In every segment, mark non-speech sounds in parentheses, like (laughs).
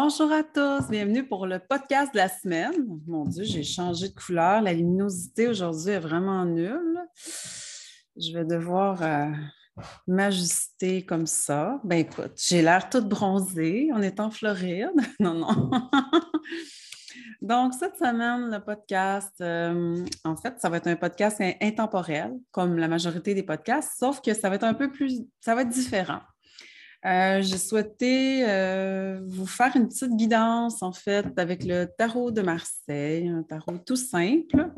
Bonjour à tous, bienvenue pour le podcast de la semaine. Mon Dieu, j'ai changé de couleur. La luminosité aujourd'hui est vraiment nulle. Je vais devoir euh, m'ajuster comme ça. Ben écoute, j'ai l'air toute bronzée. On est en Floride. (laughs) Non, non. Donc, cette semaine, le podcast, euh, en fait, ça va être un podcast intemporel, comme la majorité des podcasts, sauf que ça va être un peu plus, ça va être différent. Euh, j'ai souhaité euh, vous faire une petite guidance, en fait, avec le tarot de Marseille, un tarot tout simple.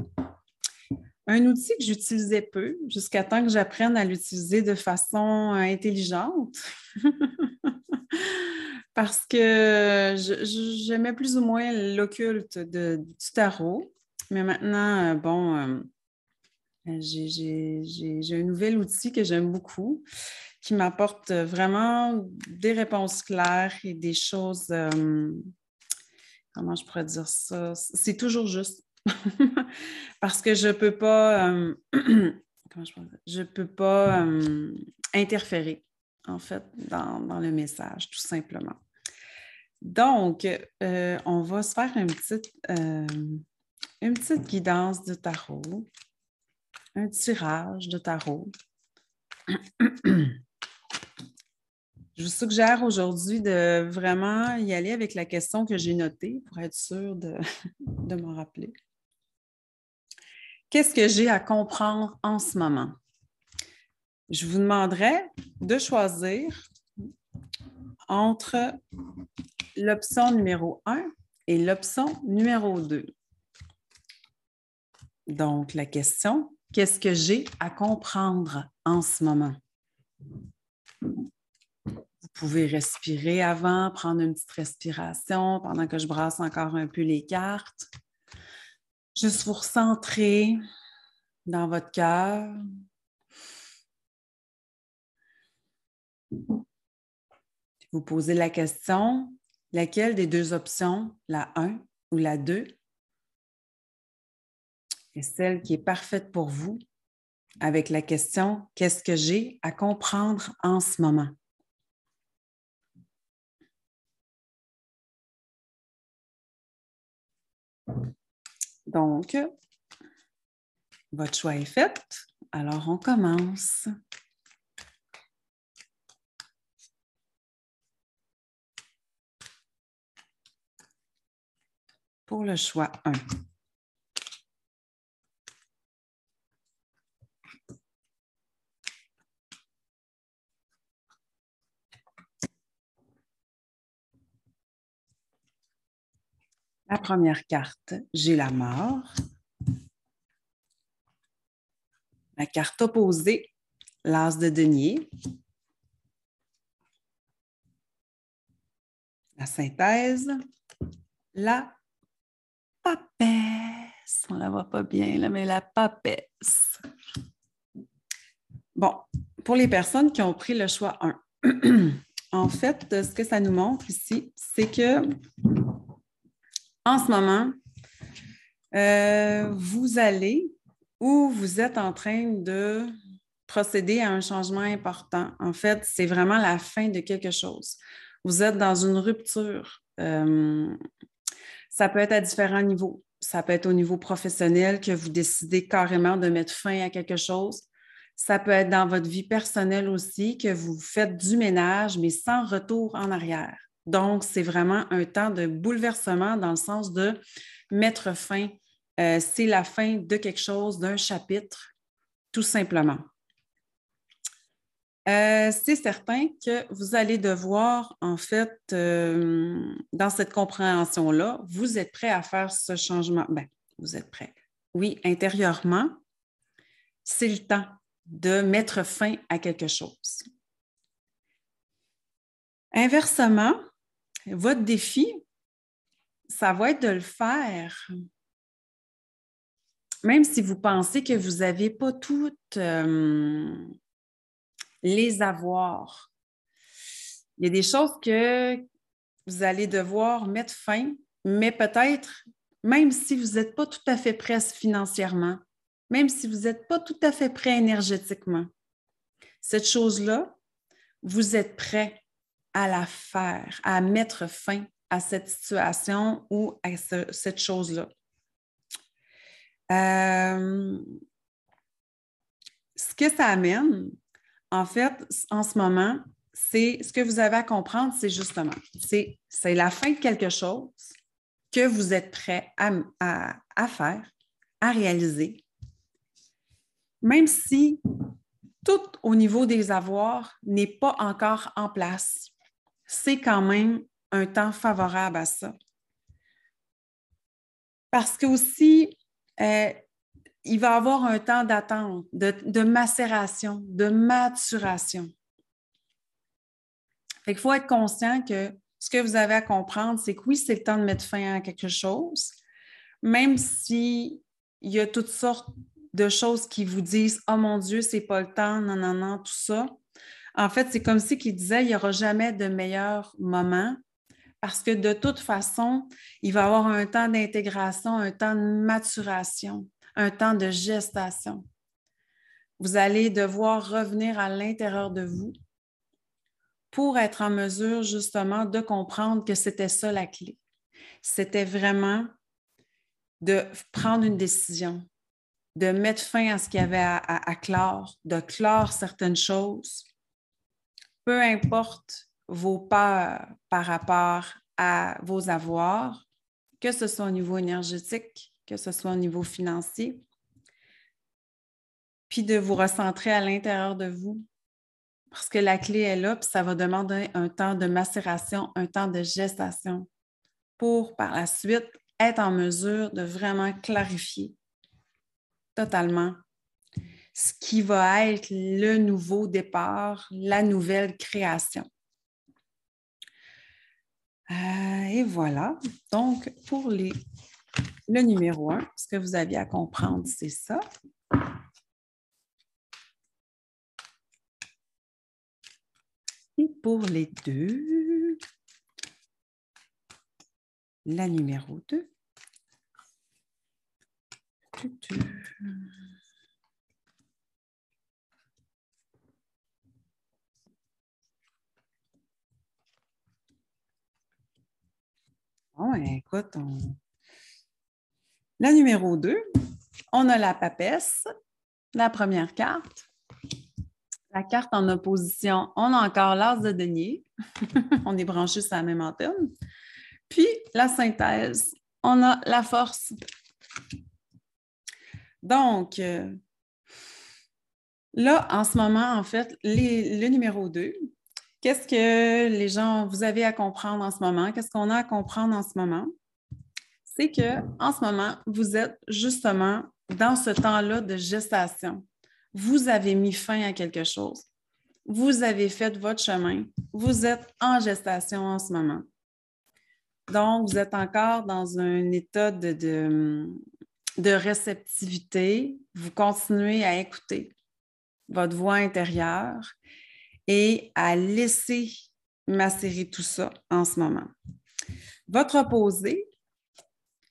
Un outil que j'utilisais peu jusqu'à temps que j'apprenne à l'utiliser de façon intelligente. (laughs) Parce que j'aimais plus ou moins l'occulte du tarot. Mais maintenant, euh, bon, j'ai un nouvel outil que j'aime beaucoup qui m'apporte vraiment des réponses claires et des choses, euh, comment je pourrais dire ça? C'est toujours juste. (laughs) Parce que je ne peux pas, euh, (clears throat) comment je, je peux pas euh, interférer, en fait, dans, le message, tout simplement. Donc, on va se faire une petite, une petite guidance de tarot, un tirage de tarot. (clears throat) Je vous suggère aujourd'hui de vraiment y aller avec la question que j'ai notée pour être sûr de, (laughs) de me rappeler. Qu'est-ce que j'ai à comprendre en ce moment? Je vous demanderai de choisir entre l'option numéro 1 et l'option numéro 2. Donc, la question, qu'est-ce que j'ai à comprendre en ce moment? Pouvez respirer avant, prendre une petite respiration pendant que je brasse encore un peu les cartes. Juste vous recentrer dans votre cœur. Vous posez la question, laquelle des deux options, la 1 ou la 2, est celle qui est parfaite pour vous avec la question, qu'est-ce que j'ai à comprendre en ce moment? Donc, votre choix est fait. Alors, on commence. Pour le choix 1. La première carte, j'ai la mort. La carte opposée, l'as de denier. La synthèse, la papesse. On ne la voit pas bien, mais la papesse. Bon, pour les personnes qui ont pris le choix 1, (clears throat) en fait, ce que ça nous montre ici, c'est que en ce moment, euh, vous allez ou vous êtes en train de procéder à un changement important. En fait, c'est vraiment la fin de quelque chose. Vous êtes dans une rupture. Euh, ça peut être à différents niveaux. Ça peut être au niveau professionnel que vous décidez carrément de mettre fin à quelque chose. Ça peut être dans votre vie personnelle aussi que vous faites du ménage, mais sans retour en arrière. Donc, c'est vraiment un temps de bouleversement dans le sens de mettre fin. Euh, c'est la fin de quelque chose, d'un chapitre, tout simplement. Euh, c'est certain que vous allez devoir, en fait, euh, dans cette compréhension-là, vous êtes prêt à faire ce changement. Bien, vous êtes prêt. Oui, intérieurement, c'est le temps de mettre fin à quelque chose. Inversement, votre défi, ça va être de le faire. Même si vous pensez que vous n'avez pas toutes euh, les avoirs. Il y a des choses que vous allez devoir mettre fin, mais peut-être, même si vous n'êtes pas tout à fait prêt financièrement, même si vous n'êtes pas tout à fait prêt énergétiquement, cette chose-là, vous êtes prêt à la faire, à mettre fin à cette situation ou à cette chose-là. Euh, ce que ça amène, en fait, en ce moment, c'est ce que vous avez à comprendre, c'est justement, c'est la fin de quelque chose que vous êtes prêt à, faire, à réaliser, même si tout au niveau des avoirs n'est pas encore en place. C'est quand même un temps favorable à ça. Parce que aussi, euh, il va y avoir un temps d'attente, de, macération, de maturation. il faut être conscient que ce que vous avez à comprendre, c'est que oui, c'est le temps de mettre fin à quelque chose, même s'il y a toutes sortes de choses qui vous disent Oh mon Dieu, c'est pas le temps, non, non, non, tout ça. En fait, c'est comme si qu'il disait il n'y aura jamais de meilleur moment parce que de toute façon, il va y avoir un temps d'intégration, un temps de maturation, un temps de gestation. Vous allez devoir revenir à l'intérieur de vous pour être en mesure justement de comprendre que c'était ça la clé. C'était vraiment de prendre une décision, de mettre fin à ce qu'il y avait à, clore, de clore certaines choses, peu importe vos peurs par rapport à vos avoirs, que ce soit au niveau énergétique, que ce soit au niveau financier, puis de vous recentrer à l'intérieur de vous. Parce que la clé est là, puis ça va demander un temps de macération, un temps de gestation pour par la suite être en mesure de vraiment clarifier totalement ce qui va être le nouveau départ, la nouvelle création. Euh, et voilà. Donc, pour les, le numéro un, ce que vous aviez à comprendre, c'est ça. Et pour les deux, la numéro 2. Bon, écoute, la numéro 2, on a la papesse, la première carte. La carte en opposition, on a encore l'as de denier. (laughs) on est branché sur la même antenne. Puis la synthèse, on a la force. Donc, euh, là, en ce moment, en fait, le numéro 2, qu'est-ce que les gens, vous avez à comprendre en ce moment? Qu'est-ce qu'on a à comprendre en ce moment? C'est qu'en ce moment, vous êtes justement dans ce temps-là de gestation. Vous avez mis fin à quelque chose. Vous avez fait votre chemin. Vous êtes en gestation en ce moment. Donc, vous êtes encore dans un état de, de, réceptivité. Vous continuez à écouter votre voix intérieure et à laisser macérer tout ça en ce moment. Votre opposé,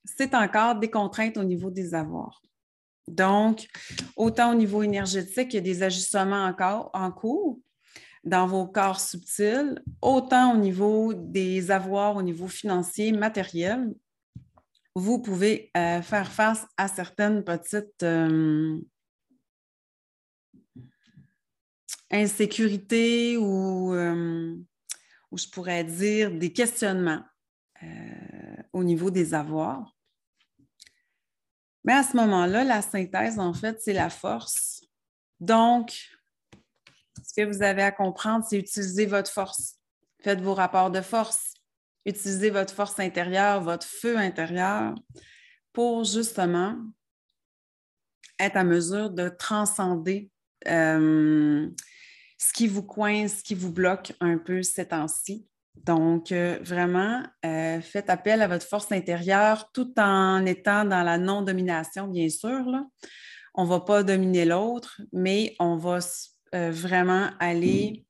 c'est encore des contraintes au niveau des avoirs. Donc, autant au niveau énergétique, il y a des ajustements encore en cours, dans vos corps subtils, autant au niveau des avoirs, au niveau financier, matériel, vous pouvez euh, faire face à certaines petites euh, insécurités ou, euh, ou, je pourrais dire des questionnements au niveau des avoirs. Mais à ce moment-là, la synthèse, en fait, c'est la force. Donc, ce que vous avez à comprendre, c'est utiliser votre force. Faites vos rapports de force. Utilisez votre force intérieure, votre feu intérieur pour justement être à mesure de transcender euh, ce qui vous coince, ce qui vous bloque un peu ces temps-ci. Donc, euh, vraiment, euh, faites appel à votre force intérieure tout en étant dans la non-domination, bien sûr. On ne va pas dominer l'autre, mais on va euh, vraiment aller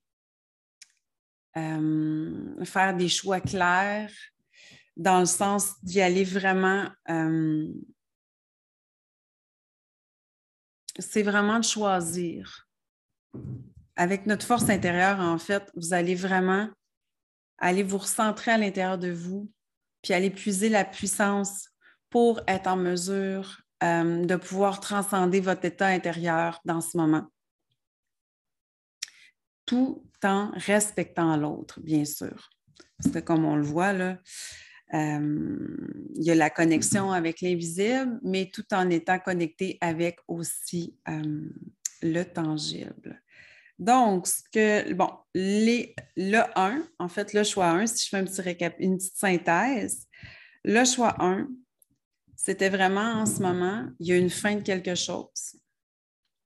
faire des choix clairs dans le sens d'y aller vraiment. C'est vraiment de choisir. Avec notre force intérieure, en fait, vous allez vraiment aller vous recentrer à l'intérieur de vous puis aller puiser la puissance pour être en mesure euh, de pouvoir transcender votre état intérieur dans ce moment. Tout en respectant l'autre, bien sûr. Parce que comme on le voit, là, euh, il y a la connexion avec l'invisible, mais tout en étant connecté avec aussi euh, le tangible. Donc, ce que, bon, le 1, en fait, le choix 1, si je fais un petit récap, une petite synthèse, le choix 1, c'était vraiment en ce moment, il y a une fin de quelque chose.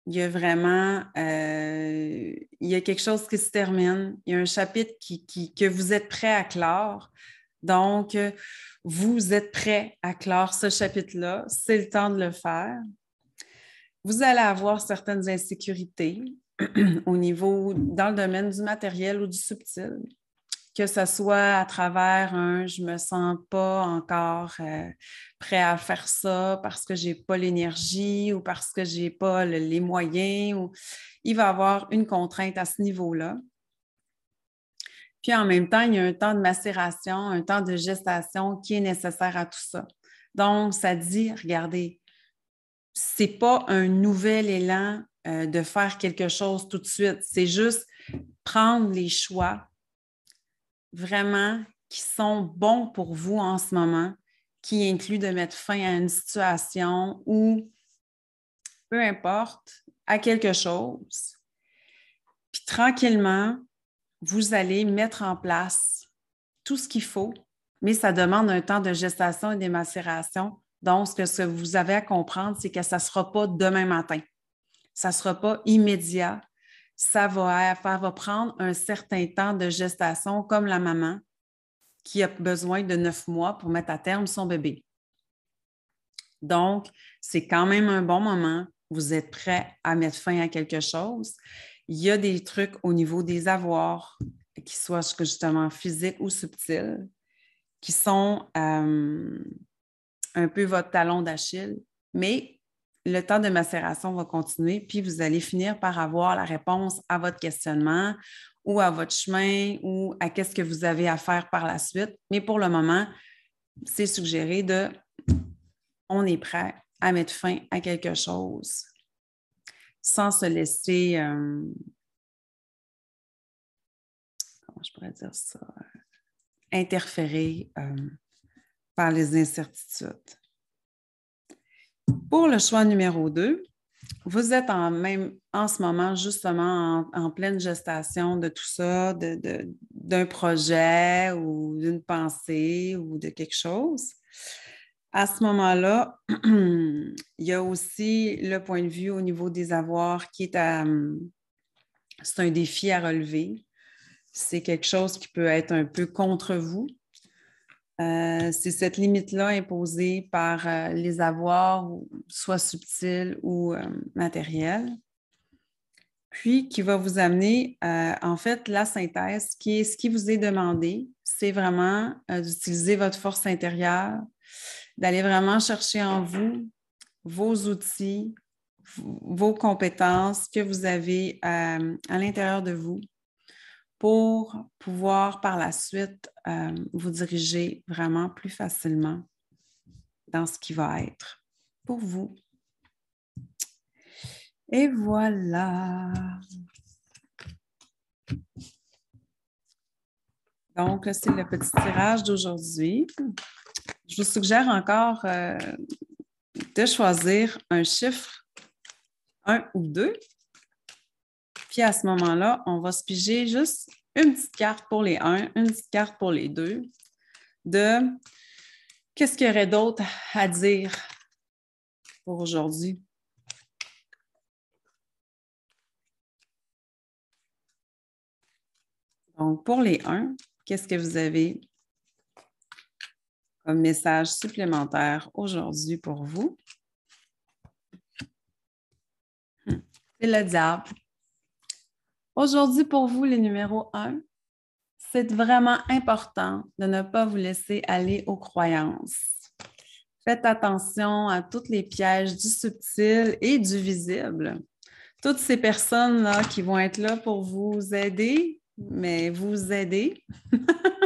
Il y a vraiment, euh, il y a quelque chose qui se termine. Il y a un chapitre qui, que vous êtes prêt à clore. Donc, vous êtes prêt à clore ce chapitre-là. C'est le temps de le faire. Vous allez avoir certaines insécurités (clears throat) au niveau, dans le domaine du matériel ou du subtil que ce soit à travers un je me sens pas encore euh, prêt à faire ça parce que j'ai pas l'énergie ou parce que j'ai pas les moyens ou il va y avoir une contrainte à ce niveau-là. Puis en même temps, il y a un temps de macération, un temps de gestation qui est nécessaire à tout ça. Donc, ça dit, regardez, c'est pas un nouvel élan euh, de faire quelque chose tout de suite, c'est juste prendre les choix vraiment qui sont bons pour vous en ce moment, qui incluent de mettre fin à une situation ou peu importe, à quelque chose. Puis tranquillement, vous allez mettre en place tout ce qu'il faut, mais ça demande un temps de gestation et de macération. Donc, ce que vous avez à comprendre, c'est que ça ne sera pas demain matin. Ça ne sera pas immédiat ça va, faire, va prendre un certain temps de gestation, comme la maman qui a besoin de neuf mois pour mettre à terme son bébé. Donc, c'est quand même un bon moment. Vous êtes prêt à mettre fin à quelque chose. Il y a des trucs au niveau des avoirs, qui soient justement physiques ou subtils, qui sont euh, un peu votre talon d'Achille, mais le temps de macération va continuer, puis vous allez finir par avoir la réponse à votre questionnement ou à votre chemin ou à qu'est-ce que vous avez à faire par la suite. Mais pour le moment, c'est suggéré de on est prêt à mettre fin à quelque chose sans se laisser, euh, comment je pourrais dire ça, interférer euh, par les incertitudes. Pour le choix numéro 2, vous êtes en, même, en ce moment justement en, pleine gestation de tout ça, d'un projet ou d'une pensée ou de quelque chose. À ce moment-là, (clears throat) il y a aussi le point de vue au niveau des avoirs qui est à... C'est un défi à relever. C'est quelque chose qui peut être un peu contre vous. Euh, c'est cette limite-là imposée par euh, les avoirs, soit subtils ou euh, matériels, puis qui va vous amener, en fait, la synthèse, qui est ce qui vous est demandé, c'est vraiment d'utiliser votre force intérieure, d'aller vraiment chercher en vous vos outils, vos compétences que vous avez à l'intérieur de vous pour pouvoir par la suite euh, vous diriger vraiment plus facilement dans ce qui va être pour vous. Et voilà. Donc, c'est le petit tirage d'aujourd'hui. Je vous suggère encore euh, de choisir un chiffre, un ou deux, puis à ce moment-là, on va se piger juste une petite carte pour les 1, une petite carte pour les 2 de qu'est-ce qu'il y aurait d'autre à dire pour aujourd'hui. Donc, pour les 1, qu'est-ce que vous avez comme message supplémentaire aujourd'hui pour vous? Hmm. C'est le diable. Aujourd'hui, pour vous, les numéros 1, c'est vraiment important de ne pas vous laisser aller aux croyances. Faites attention à tous les pièges du subtil et du visible. Toutes ces personnes-là qui vont être là pour vous aider, mais vous aider, (laughs)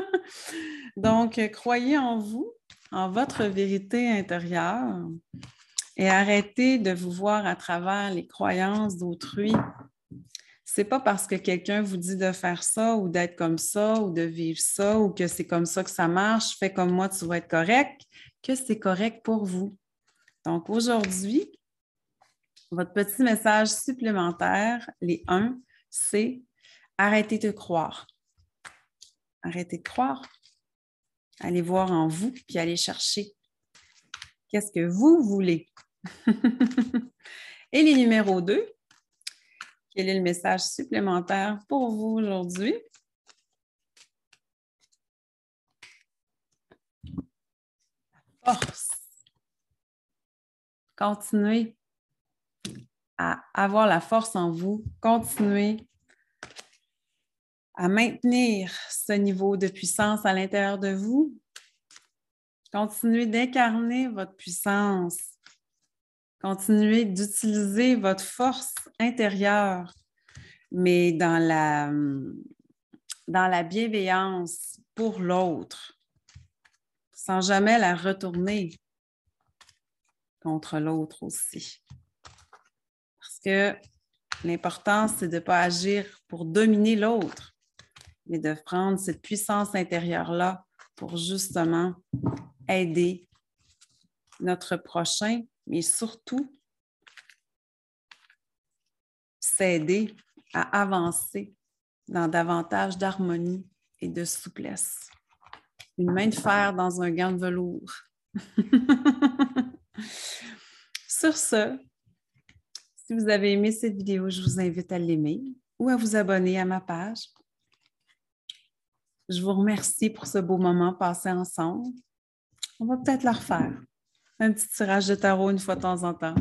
Donc, croyez en vous, en votre vérité intérieure et arrêtez de vous voir à travers les croyances d'autrui. C'est pas parce que quelqu'un vous dit de faire ça ou d'être comme ça ou de vivre ça ou que c'est comme ça que ça marche, fais comme moi, tu vas être correct, que c'est correct pour vous. Donc aujourd'hui, votre petit message supplémentaire, les 1, c'est arrêtez de croire. Arrêtez de croire. Allez voir en vous, puis allez chercher. Qu'est-ce que vous voulez? (laughs) Et les numéros 2, quel est le message supplémentaire pour vous aujourd'hui? Force. Continuez à avoir la force en vous. Continuez à maintenir ce niveau de puissance à l'intérieur de vous. Continuez d'incarner votre puissance. Continuez d'utiliser votre force intérieure, mais dans la, bienveillance pour l'autre, sans jamais la retourner contre l'autre aussi. Parce que l'important, c'est de ne pas agir pour dominer l'autre, mais de prendre cette puissance intérieure-là pour justement aider notre prochain, mais surtout s'aider à avancer dans davantage d'harmonie et de souplesse. Une main de fer dans un gant de velours. (laughs) Sur ce, si vous avez aimé cette vidéo, je vous invite à l'aimer ou à vous abonner à ma page. Je vous remercie pour ce beau moment passé ensemble. On va peut-être le refaire. Un petit tirage de tarot une fois de temps en temps.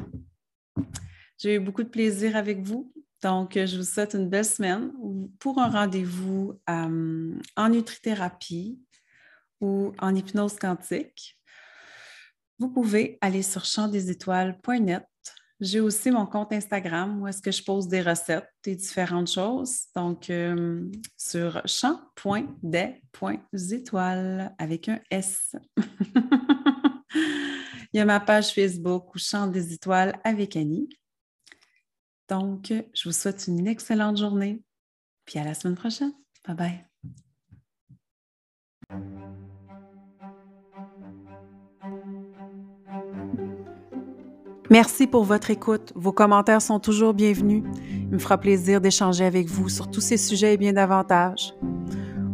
J'ai eu beaucoup de plaisir avec vous. Donc, je vous souhaite une belle semaine pour un rendez-vous euh, en nutrithérapie ou en hypnose quantique. Vous pouvez aller sur champdesétoiles.net. J'ai aussi mon compte Instagram où est-ce que je pose des recettes et différentes choses. Donc, euh, sur champ.des.étoiles avec un S. (laughs) Y a ma page Facebook ou Chant des étoiles avec Annie. Donc, je vous souhaite une excellente journée. Puis à la semaine prochaine. Bye bye. Merci pour votre écoute. Vos commentaires sont toujours bienvenus. Il me fera plaisir d'échanger avec vous sur tous ces sujets et bien davantage.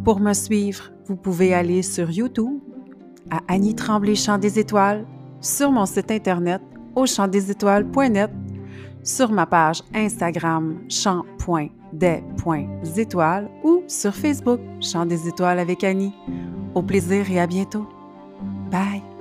Pour me suivre, vous pouvez aller sur YouTube à Annie Tremblay Chant des Étoiles, sur mon site internet au chantdesétoiles.net sur ma page Instagram chant.des.étoiles ou sur Facebook Chant des étoiles avec Annie. Au plaisir et à bientôt. Bye!